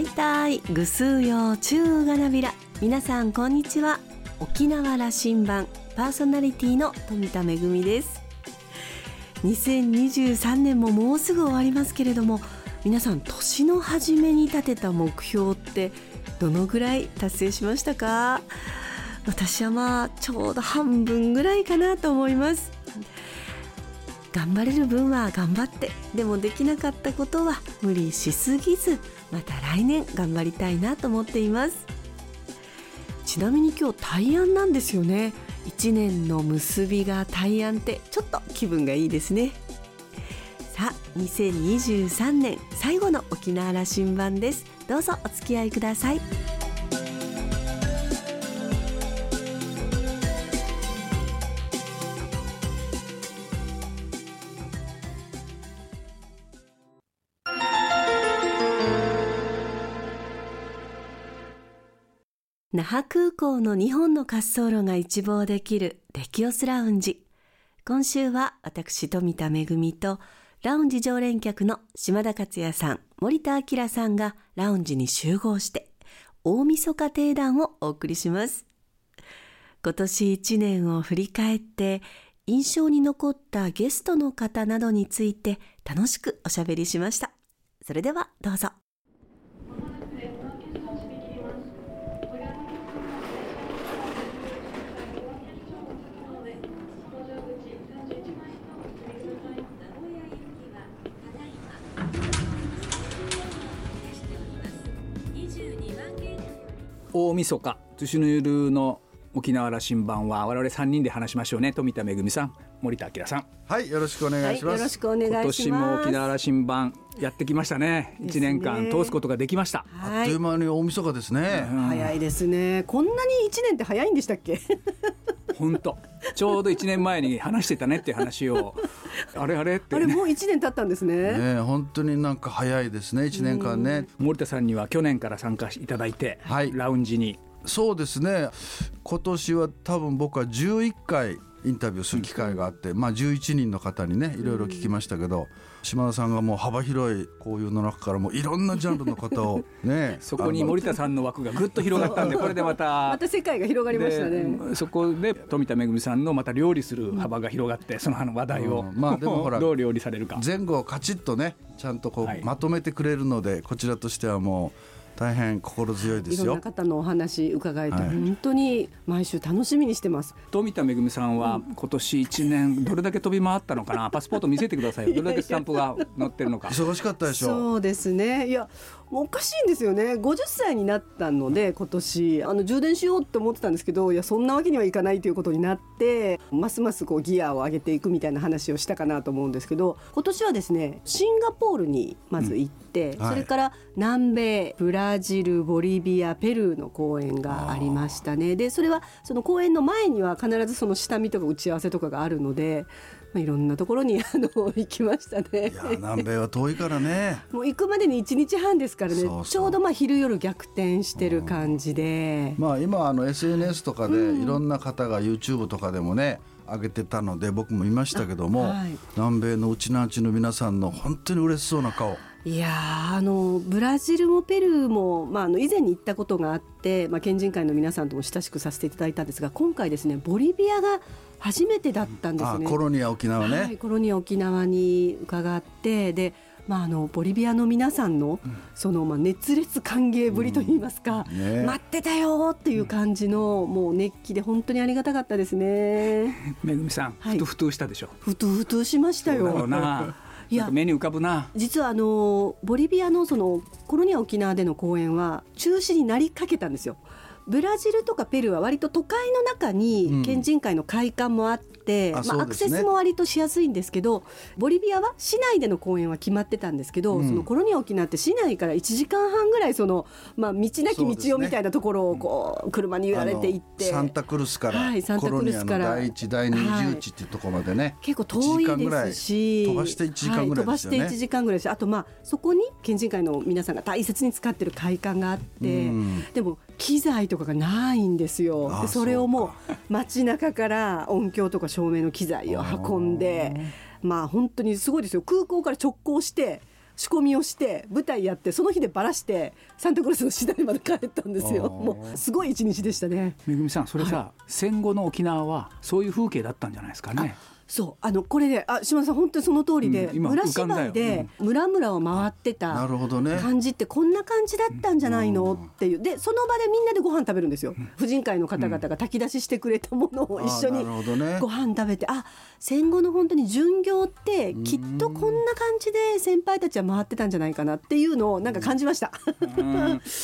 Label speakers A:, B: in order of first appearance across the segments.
A: 大体ぐすうよう中がなびら。皆さんこんにちは。沖縄羅針盤パーソナリティの富田恵です。2023年ももうすぐ終わりますけれども皆さん年の初めに立てた目標ってどのぐらい達成しましたか？私はまあちょうど半分ぐらいかなと思います。頑張れる分は頑張ってでもできなかったことは無理しすぎずまた来年頑張りたいなと思っています。ちなみに今日大安なんですよね。1年の結びが大安ってちょっと気分がいいですね。さあ2023年最後の沖縄羅針盤です。どうぞお付き合いください。覇空港の2本の滑走路が一望できるレキオスラウンジ。今週は私富田恵とラウンジ常連客の島田克也さん、森田明さんがラウンジに集合して大晦日定談をお送りします。今年1年を振り返って印象に残ったゲストの方などについて楽しくおしゃべりしました。それではどうぞ。
B: 大晦日寿司の夜の沖縄羅針盤は我々三人で話しましょうね。富田恵さん森田明さん。
C: はいよろしくお願いします、はい、
A: よろしくお願いします。
B: 今年も沖縄羅針盤やってきましたね。一年間通すことができました、
C: あっという間に大晦日ですね、
A: うん、早いですね。こんなに一年って早いんでしたっけ？
B: 本当。ちょうど一年前に話してたねっていう話を。あれあれって、
A: ね、あれもう一年経ったんですね。
C: ね本当になんか早いですね一年間ね。
B: 森田さんには去年から参加いただいて、はい、ラウンジに。
C: そうですね。今年は多分僕は11回インタビューする機会があって、まあ、11人の方にねいろいろ聞きましたけど、島田さんがもう幅広いこういうの中からもいろんなジャンルの方をね
B: そこに森田さんの枠がぐっと広がったんで これでまた
A: また世界が広がりましたね。
B: そこで富田恵さんのまた料理する幅が広がって、その話題を、うん、まあでもほら どう料理されるか。
C: 前後をカチッとねちゃんとこう、はい、まとめてくれるのでこちらとしてはもう大変心強いですよ。い
A: ろんな方のお話伺えて、はい、本当に毎週楽しみにしてます。
B: 富田恵さんは今年1年どれだけ飛び回ったのかな？パスポート見せてくださいどれだけスタンプが載ってるのか。
C: 忙しかったでしょ
A: そうですね。いやおかしいんですよね。50歳になったので今年。あの充電しようって思ってたんですけどいやそんなわけにはいかないということになってますますこうギアを上げていくみたいな話をしたかなと思うんですけど今年はですねシンガポールにまず行って、うん。はい、それから南米ブラジルボリビアペルーの公演がありましたね。でそれはその公演の前には必ずその下見とか打ち合わせとかがあるのでまあ、いろんなところに あの行きましたね。
C: いや南米は遠いからね。
A: もう行くまでに1日半ですからね。ちょうどまあ昼夜逆転してる感じで、
C: まあ今あの SNS とかでいろんな方が YouTube とかでもね、上げてたので僕もいましたけども、はい、南米のうちなんちの皆さんの本当に嬉しそうな顔。
A: いやあのブラジルもペルーも、まあ、あの以前に行ったことがあって、まあ、県人会の皆さんとも親しくさせていただいたんですが今回ですねボリビアが初めてだったんですね。
C: コロニア沖縄ね、はい、
A: コロニア沖縄に伺ってでまあ、あのボリビアの皆さんのそのまあ熱烈歓迎ぶりといいますか、うんね、待ってたよっていう感じのもう熱気で本当にありがたかったですね。
B: めぐみさん、はい、ふとふとしたでしょ？
A: ふとふとしましたよ。
B: いや目に浮かぶな
A: 実はあのボリビアのそのコロニア沖縄での公演は中止になりかけたんですよ。ブラジルとかペルーは割と都会の中に県人会の会館もあって、うん、まあ、アクセスも割としやすいんですけどボリビアは市内での公演は決まってたんですけど、うん、そのコロニア沖縄って市内から1時間半ぐらいその、まあ、道なき道をみたいなところをこう車に揺られていって、
C: サンタクルスから、はい、サンタクルスから。第一第二重地っていうところまでね、はい、
A: 結構遠いですし。
C: 飛ばして1時間ぐらいですよね、はい、飛ばして1
A: 時間ぐらいです。あとまあそこに県人会の皆さんが大切に使ってる会館があって、うん、でも機材とかがないんですよ。でそれをもう街中から音響とか照明の機材を運んでまあ本当にすごいですよ。空港から直行して仕込みをして舞台やってその日でバラしてサンタクロースの次第まで帰ったんですよ。もうすごい一日でしたね。
B: めぐみさんそれさ、戦後の沖縄はそういう風景だったんじゃないですかね
A: そうあのこれであ島田さん本当にその通りで、
B: うん今
A: 村芝居で村々を回って
C: な
A: た感じってこんな感じだったんじゃないのっていう。でその場でみんなでご飯食べるんですよ。婦人会の方々が炊き出ししてくれたものを一緒にご飯食べてあ戦後の本当に巡業ってきっとこんな感じで先輩たちは回ってたんじゃないかなっていうのをなんか感じました。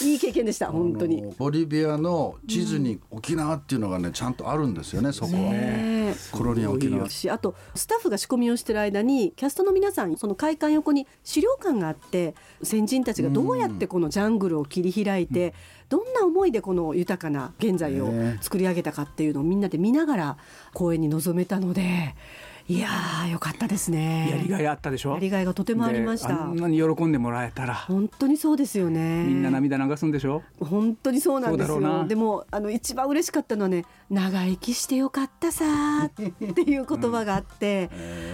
A: いい経験でした本当に。
C: ボリビアの地図に沖縄っていうのがねちゃんとあるんですよねそこは、
A: ねえ。
C: コロニア沖縄。
A: しあとスタッフが仕込みをしてる間にキャストの皆さんその会館横に資料館があって先人たちがどうやってこのジャングルを切り開いて、どんな思いでこの豊かな現在を
C: ね
A: 作り上げたかっていうのをみんなで見ながら公演に臨めたのでいやーよかったですね。
B: やりがいあったでしょ？
A: やりがいがとてもありました
B: であん。なに喜んでもらえたら
A: 本当にそうですよね。
B: みんな涙流すんでしょ？
A: 本当にそうなんですよ。でもあの一番嬉しかったのはね長生きしてよかったさーっていう言葉があって、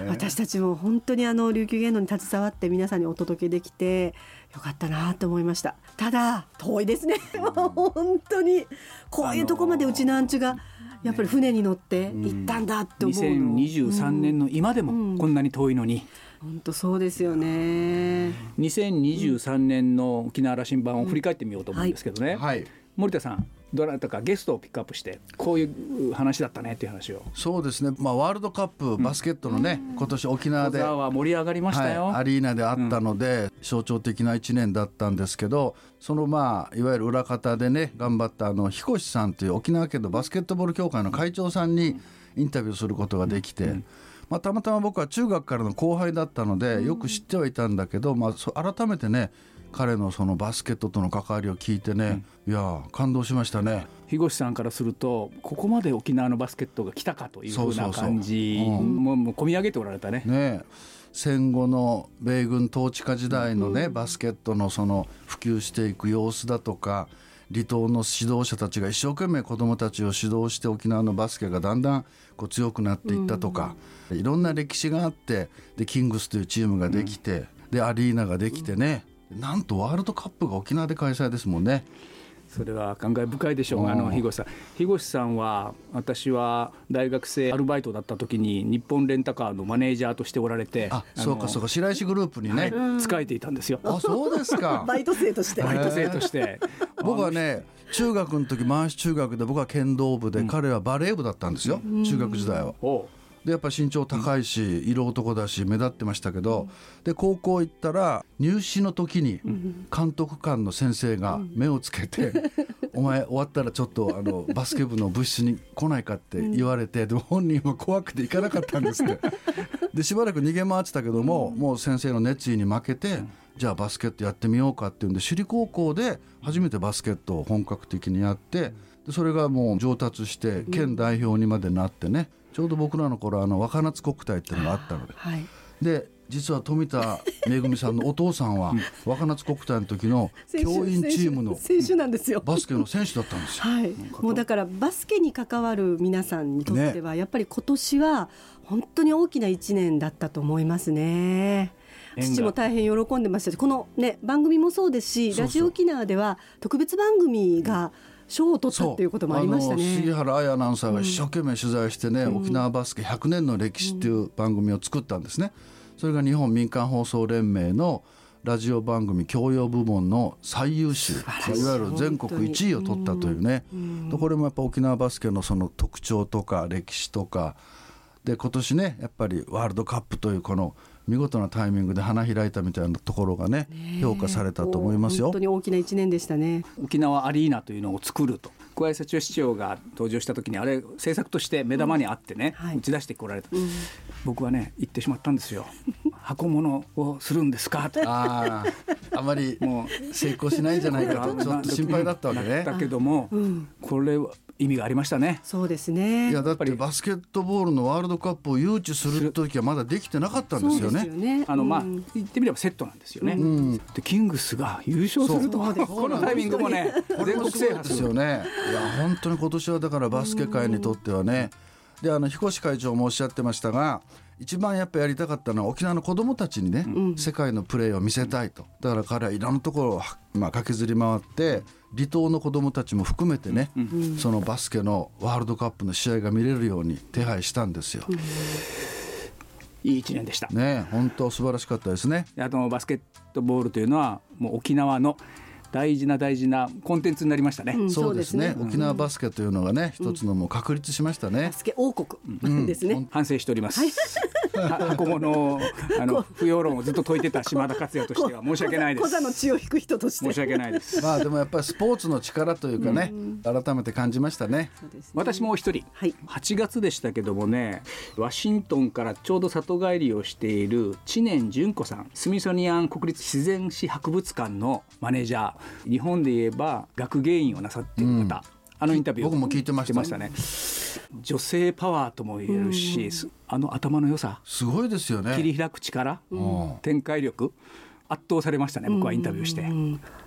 A: 私たちも本当にあの琉球芸能に携わって皆さんにお届けできてよかったなと思いました。ただ遠いですね。本当にこういうとこまでうちのアンチュがやっぱり船に乗って行ったんだって思うの。
B: 2023年の今で
A: うん。
B: もこんなに遠いのに、
A: 本当そうですよね。
B: 2023年の沖縄羅針盤を振り返ってみようと思うんですけどね、
C: はい。
B: 森田さんどなたかゲストをピックアップしてこういう話だったねっていう話を。
C: そうですね、まあ、ワールドカップバスケットのね、今年沖縄で、
B: 盛り上がりましたよ、
C: はい、アリーナであったので、象徴的な1年だったんですけどそのまあいわゆる裏方でね頑張ったあの彦さんという沖縄県のバスケットボール協会の会長さんにインタビューすることができて。まあ、たまたま僕は中学からの後輩だったのでよく知ってはいたんだけど、まあ、そ改めてね彼のそのバスケットとの関わりを聞いてね、いやー感動しましたね。
B: 日越さんからするとここまで沖縄のバスケットが来たかというふうな感じ
C: うん。
B: ももう込み上げておられたね。
C: ね戦後の米軍統治下時代のね、バスケットのその普及していく様子だとか離島の指導者たちが一生懸命子どもたちを指導して沖縄のバスケがだんだんこう強くなっていったとか、いろんな歴史があってでキングスというチームができて、でアリーナができてね、なんとワールドカップが沖縄で開催ですもんね。
B: それは感慨深いでしょう。があの
C: うん
B: 日越さん。日越さんは私は大学生アルバイトだった時に日本レンタカーのマネージャーとしておられて
C: あそうかそうか白石グループにね、
B: はい。使えていたんですよ。
C: あそうですか。
A: バイト生として。
B: バイト生として。
C: 僕はね中学の時満州中学で僕は剣道部で、彼はバレー部だったんですよ。中学時代は。
B: おう
C: でやっぱ身長高いし色男だし目立ってましたけどで高校行ったら入試の時に監督官の先生が目をつけて「お前終わったらちょっとあのバスケ部の部室に来ないか」って言われてでも本人は怖くて行かなかったんですって。でしばらく逃げ回ってたけどももう先生の熱意に負けてじゃあバスケットやってみようかっていうんで首里高校で初めてバスケットを本格的にやってでそれがもう上達して県代表にまでなってねちょうど僕らの頃あの若夏国体っていうのがあったので
A: はい。
C: で実は富田恵さんのお父さんは若夏国体の時の教員チームの
A: 選手なんですよ。
C: バスケの選手だったんですよ。
A: はい、もうだからバスケに関わる皆さんにとっては、やっぱり今年は本当に大きな一年だったと思いますね。父も大変喜んでましたしこの、ね、番組もそうですしラジオ沖縄では特別番組が賞を取ったっていうこともありました
C: あの杉
A: ね。
C: 原彩アナウンサーが一生懸命取材してね、沖縄バスケ100年の歴史っていう番組を作ったんですね。それが日本民間放送連盟のラジオ番組教養部門の最優秀い。わゆる全国1位を取ったというね。でこれもやっぱ沖縄バスケのその特徴とか歴史とか。で今年ねやっぱりワールドカップというこの見事なタイミングで花開いたみたいなところがね評価されたと思いますよ。
A: 本当。に大きな一年でしたね。
B: 沖縄アリーナというのを作ると。小林幸市長が登場した時にあれ政策として目玉にあってね、
A: はい。
B: 打ち出してこられた、僕はね言ってしまったんですよ。箱物をするんですかと
C: あああまり
B: も
C: 成功しないんじゃないかと。ちょっと心配だったわけね。
B: だけども、これは意味がありましたね
A: そうですね。
C: いやだってバスケットボールのワールドカップを誘致する時はまだできてなかったん
A: そう
C: ですよね。
A: ね。
B: あのまあ
A: うん
B: 言ってみればセットなんですよね、でキングスが優勝するとこのタイミングもね
C: これ
B: 全国制覇する
C: よね。いや本当に今年はだからバスケ界にとってはね。であの彦会長もおっしゃってましたが一番やっぱやりたかったのは沖縄の子どもたちにね、世界のプレーを見せたいとだから彼はいろんなところを、まあ、駆けずり回って離島の子どもたちも含めてね、そのバスケのワールドカップの試合が見れるように手配したんですよ。
B: いい一年でした。
C: ね本当素晴らしかったですね。
B: あとバスケットボールというのはもう沖縄の大事な大事なコンテンツになりましたね。
A: うん
C: そうですね
A: そうですね
C: 沖縄バスケというのがね、一つのもう確立しましたね
A: バ。スケ王国ですね。
B: 反省しております。は箱物のあの不要論をずっと解いてた島田克也としては申し訳ないです。
A: 小座の血を引く人として。
B: 申し訳ないです。
C: まあでもやっぱりスポーツの力というかね、改めて感じましたね。
A: ね
B: 私もう一人、
A: はい
B: 8月でしたけどもねワシントンからちょうど里帰りをしている知念純子さんスミソニアン国立自然史博物館のマネージャー日本で言えば学芸員をなさっている方、あのインタビュー
C: 僕も聞いてました
B: ね。女性パワーとも言えるし、あの頭の良さ。
C: すごいですよね。
B: 切り開く力、
C: ん。
B: 展開力圧倒されましたね僕はインタビューして。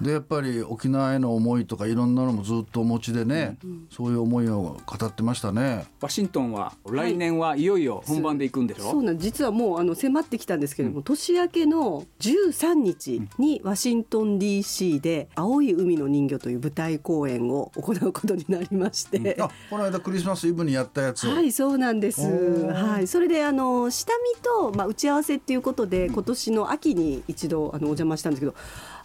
C: でやっぱり沖縄への思いとかいろんなのもずっとお持ちでね、そういう思いを語ってましたね。
B: ワシントンは来年はいよいよ本番で行くんでしょ、
A: そうなん実はもうあの迫ってきたんですけれども、年明けの13日にワシントン DC で「青い海の人魚」という舞台公演を行うことになりまして。
C: あこの間クリスマスイブにやったやつ。を、
A: はい、そうなんです。はい、それであの下見とまあ打ち合わせっていうことで今年の秋に一度あのお邪魔したんですけど。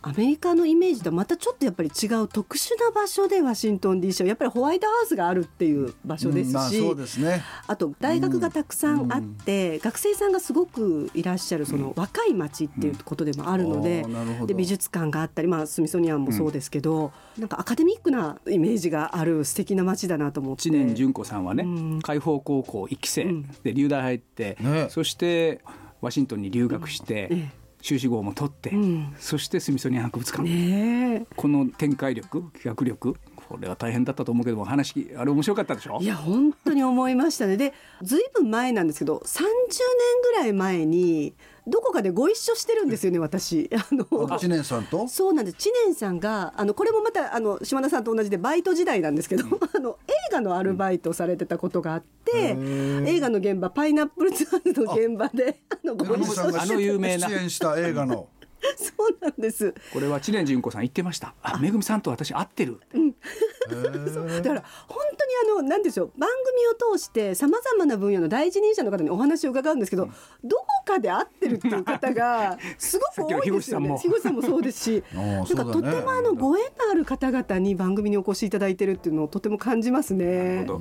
A: アメリカのイメージとはまたちょっとやっぱり違う特殊な場所でワシントン DC はやっぱりホワイトハウスがあるっていう場所ですし、
C: うあね。
A: あと大学がたくさんあって、学生さんがすごくいらっしゃるその若い町っていうことでもあるので,、で美術館があったり、まあ、スミソニアンもそうですけど、なんかアカデミックなイメージがある素敵な町だなと思って。
B: 知念純子さんはね、
A: うん。
B: 海邦高校1期生
A: うん。
B: で留大入って、
C: ね。
B: そしてワシントンに留学して、
A: え
B: 修士号も取って、
A: うん。
B: そしてスミソニアン博物館、
A: ね
B: この展開力企画力これは大変だったと思うけども話あれ面白かったでしょ？
A: えいや本当に思いましたね。でずいぶん前なんですけど30年ぐらい前にどこかでご一緒してるんですよね私。あの
C: 知念さんと？
A: そうなんです。知念さんがあのこれもまたあの島田さんと同じでバイト時代なんですけど、あの映画のアルバイトをされてたことがあって、映画の現場パイナップルツアーズの現場であのご一緒
B: あ
C: さんが
B: の有名な。
C: 出演した映画の
A: そうなんです。
B: これは知念純子さん言ってました。あめぐみさんと私会ってる。
A: だから本当にあの何でしょう。番組を通してさまざまな分野の第一人者の方にお話を伺うんですけど、どこかで会ってるっていう方が すごく多いですよね。樋口さんも。そうですし、なんかとてもあのご縁のある方々に番組にお越しいただいてるっていうのをとても感じます
B: なる
A: ね
B: ほ。ど。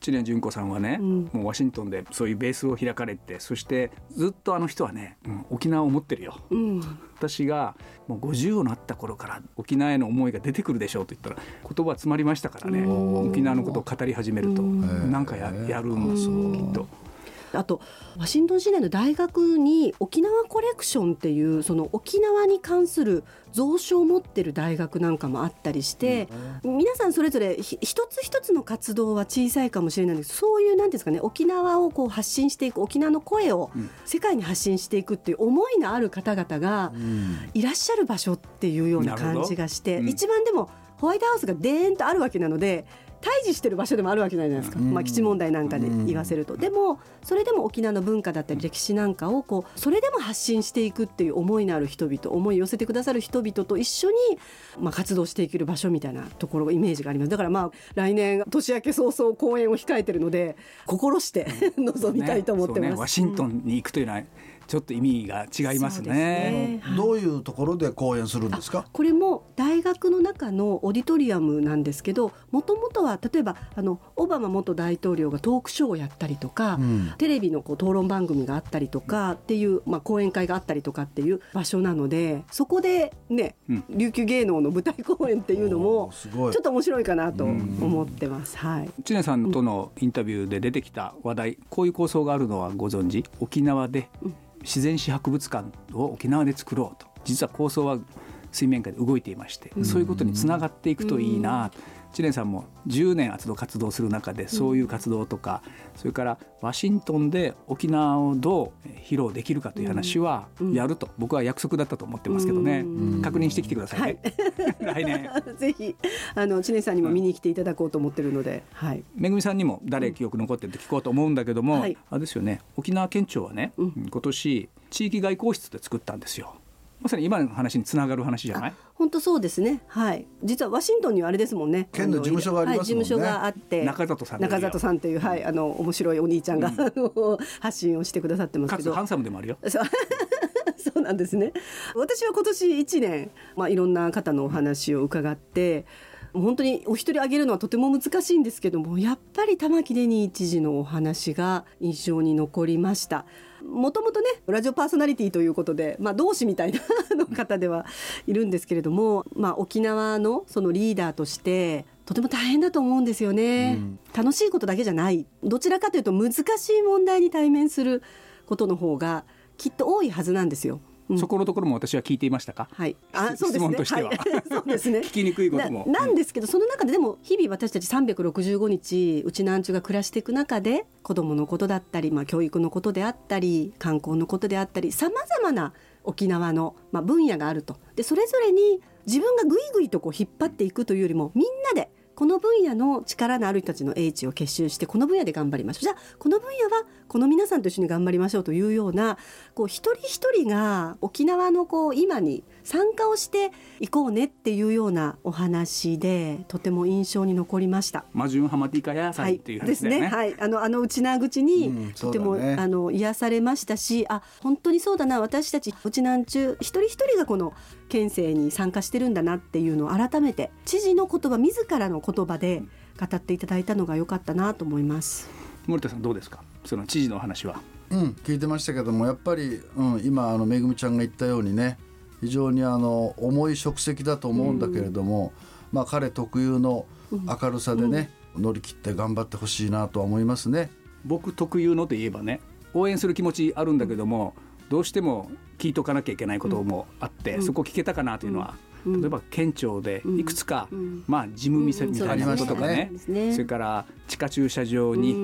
B: 知念純子さんはね、
A: ん。
B: もうワシントンでそういうベースを開かれてそしてずっとあの人はね、うん沖縄を持ってるよ。
A: うん、
B: 私がもう50をなった頃から沖縄への思いが出てくるでしょうと言ったら言葉詰まりましたからね。沖縄のことを語り始めると。なんかややるんですきっと。
A: あとワシントン市内の大学に沖縄コレクションっていうその沖縄に関する蔵書を持ってる大学なんかもあったりして、皆さんそれぞれひ一つ一つの活動は小さいかもしれないんですけどそういうなんていうんですかね沖縄をこう発信していく沖縄の声を世界に発信していくっていう思いのある方々がいらっしゃる場所っていうような感じがして、
B: うん。
A: 一番でもホワイトハウスがデーンとあるわけなので対峙してる場所でもあるわけじゃないですか、まあ、基地問題なんかで言わせると、でもそれでも沖縄の文化だったり歴史なんかをこうそれでも発信していくっていう思いのある人々思いを寄せてくださる人々と一緒に、まあ、活動していける場所みたいなところがイメージがあります。だからまあ来年年明け早々公演を控えてるので心して 臨みたいと思ってます。
B: ね。ね。ワシントンに行くというのはちょっと意味が違います
A: そうです
B: ね。
C: どういうところで講演するんですか？
A: これも大学の中のオーディトリアムなんですけどもともとは例えばあのオバマ元大統領がトークショーをやったりとか、
C: ん。
A: テレビのこう討論番組があったりとかっていう、まあ、講演会があったりとかっていう場所なのでそこでね、
B: うん。
A: 琉球芸能の舞台公演っていうのも
C: おーすごい。
A: ちょっと面白いかなと思ってます。はい。
B: 知念さんとのインタビューで出てきた話題こういう構想があるのはご存知？沖縄で自然史博物館を沖縄で作ろうと。実は構想は水面下で動いていまして、そういうことにつながっていくといいな、知念さんも10年活動活動する中でそういう活動とか、それからワシントンで沖縄をどう披露できるかという話はやると、僕は約束だったと思ってますけどね、確認してきてくださいね、来年。
A: ぜひあの知念さんにも見に来ていただこうと思ってるので、はい、
B: めぐみさんにも誰記憶残ってるって聞こうと思うんだけども、はい、あれですよね。沖縄県庁はね、今年地域外交室で作ったんですよまさに今の話につながる話じゃない？
A: 本当そうですね。はい。実はワシントンにはあれですもんね。
C: 県の事務所があります、ね。はい、
A: 事務所があって
B: 中里さん
A: 中里さんというはいあの面白いお兄ちゃんが、うん、発信をしてくださってますけど。
B: ハンサムでもあるよ。
A: そう。なんですね。私は今年1年、まあ、いろんな方のお話を伺って本当にお一人挙げるのはとても難しいんですけどもやっぱり玉城デニー知事のお話が印象に残りました。もともとねラジオパーソナリティということで、まあ、同志みたいな 方ではいるんですけれども、まあ、沖縄のそのリーダーとしてとても大変だと思うんですよね、うん、楽しいことだけじゃない。どちらかというと難しい問題に対面することの方がきっと多いはずなんですよ。
B: うん、そこのところも私は聞いていましたか？
A: はい。あ、そうですね。
B: はい、
A: そうですね。
B: 聞きにくいことも
A: な。なんですけど、その中ででも日々私たち365日うちなんちゅが暮らしていく中で子供のことだったり、まあ教育のことであったり、観光のことであったり、さまざまな沖縄のまあ分野があると。でそれぞれに自分がぐいぐいとこう引っ張っていくというよりもみんなでこの分野の力のある人たちの英知を結集してこの分野で頑張りましょう。じゃあこの分野はこの皆さんと一緒に頑張りましょうというようなこう一人一人が沖縄のこう今に参加をしていこうねっていうようなお話でとても印象に残りました。
B: マジュンハマティカ野菜っていう話ですね。
A: はい、あのあの内縄口にとても、うんね、あの癒されましたし、あ本当にそうだな。私たち内南中一人一人がこの県政に参加してるんだなっていうのを改めて知事の言葉自らの言葉で語っていただいたのが良かったなと思います。
B: 森田さんどうですか？その知事の話は。
C: うん聞いてましたけどもやっぱり、うん、今あのめぐみちゃんが言ったようにね非常にあの重い職責だと思うんだけれども、まあ彼特有の明るさでね、乗り切って頑張ってほしいなとは思いますね。
B: 僕特有のといえばね応援する気持ちあるんだけども、どうしても聞いとかなきゃいけないこともあって、そこ聞けたかなというのは、例えば県庁でいくつか、まあ、事務みせみたいなこととかね,、それから地下駐車場に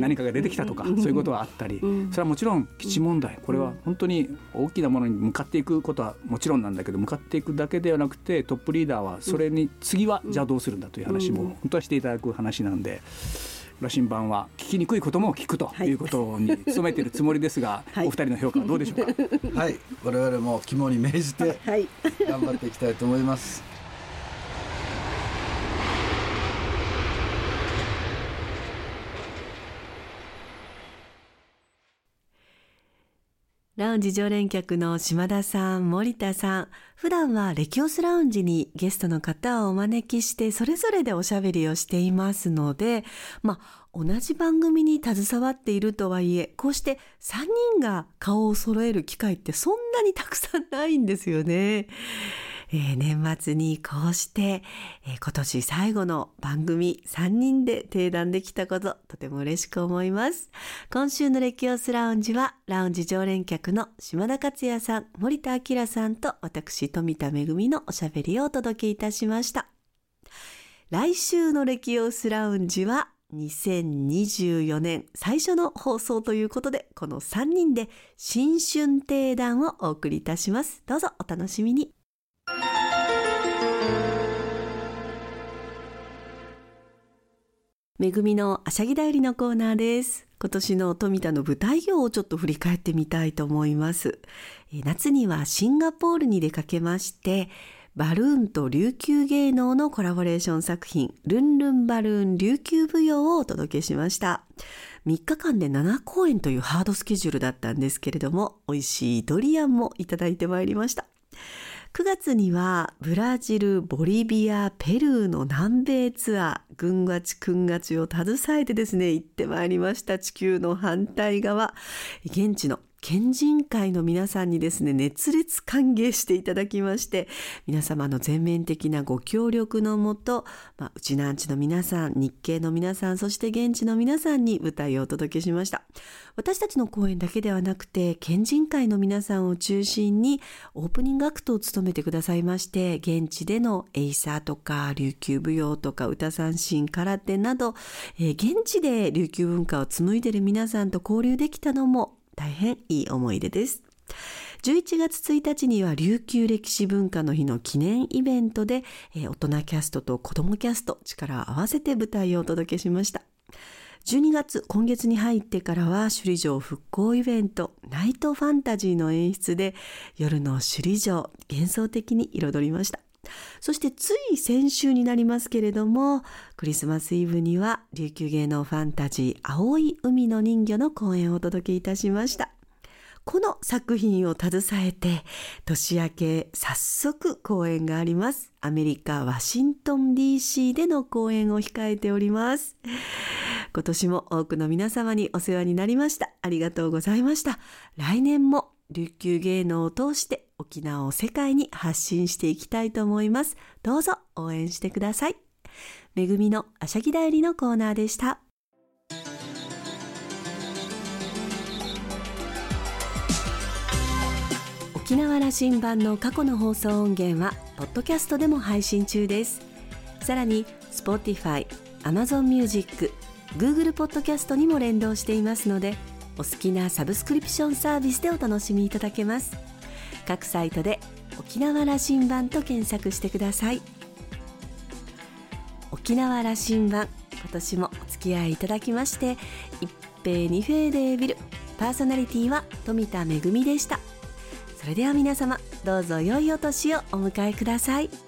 B: 何かが出てきたとか、そういうことはあったり、それはもちろん基地問題。これは本当に大きなものに向かっていくことはもちろんなんだけど向かっていくだけではなくてトップリーダーはそれに次はじゃあどうするんだという話も本当はしていただく話なんで。羅針盤は聞きにくいことも聞くとい。うことに努めているつもりですが、はい、お二人の評価はどうでしょう
C: か？はい、我々も肝に銘じて頑張っていきたいと思います。
A: ラウンジ常連客の島田さん、森田さん。普段はレキオスラウンジにゲストの方をお招きして、それぞれでおしゃべりをしていますので、まあ、同じ番組に携わっているとはいえ、こうして3人が顔を揃える機会ってそんなにたくさんないんですよね。えー、年末にこうして、えー、今年最後の番組3人で定談できたこととても嬉しく思います。今週のレキオスラウンジはラウンジ常連客の島田克也さん、森田明さんと私富田恵のおしゃべりをお届けいたしました。来週のレキオスラウンジは2024年最初の放送ということで、この3人で新春定談をお送りいたします。どうぞお楽しみに。めぐみのあしゃぎだよりのコーナーです。今年の富田の舞台業をちょっと振り返ってみたいと思います。夏にはシンガポールに出かけまして、バルーンと琉球芸能のコラボレーション作品、ルンルンバルーン琉球舞踊をお届けしました。3日間で7公演というハードスケジュールだったんですけれども、美味しいドリアンもいただいてまいりました。9月にはブラジル、ボリビア、ペルーの南米ツアー、軍がち、くんがちを携えてですね、行ってまいりました。地球の反対側。現地の県人会の皆さんにですね熱烈歓迎していただきまして皆様の全面的なご協力のもと、まあ、うちなーんちゅの皆さん日系の皆さんそして現地の皆さんに舞台をお届けしました。私たちの公演だけではなくて県人会の皆さんを中心にオープニングアクトを務めてくださいまして現地でのエイサーとか琉球舞踊とか歌三線空手など、えー、現地で琉球文化を紡いでる皆さんと交流できたのも大変いい思い出です。11月1日には琉球歴史文化の日の記念イベントで、えー、大人キャストと子供キャスト力を合わせて舞台をお届けしました。12月、今月に入ってからは首里城復興イベント、ナイトファンタジーの演出で夜の首里城幻想的に彩りました。そしてつい先週になりますけれども、クリスマスイブには琉球芸能ファンタジー青い海の人魚の公演をお届けいたしました。この作品を携えて年明け早速公演があります。アメリカ・ワシントン DC での公演を控えております。今年も多くの皆様にお世話になりました。ありがとうございました。来年も琉球芸能を通して沖縄を世界に発信していきたいと思います。どうぞ応援してください。めぐみのあしゃぎだよりのコーナーでした。沖縄羅針盤の過去の放送音源はポッドキャストでも配信中ですさらに Spotify、Amazon Music、Google ポッドキャストにも連動していますのでお好きなサブスクリプションサービスでお楽しみいただけます各サイトで沖縄羅針盤と検索してください沖縄羅針盤今年もお付き合いいただきまして一平二平でビルパーソナリティは富田恵でしたそれでは皆様どうぞ良いお年をお迎えください。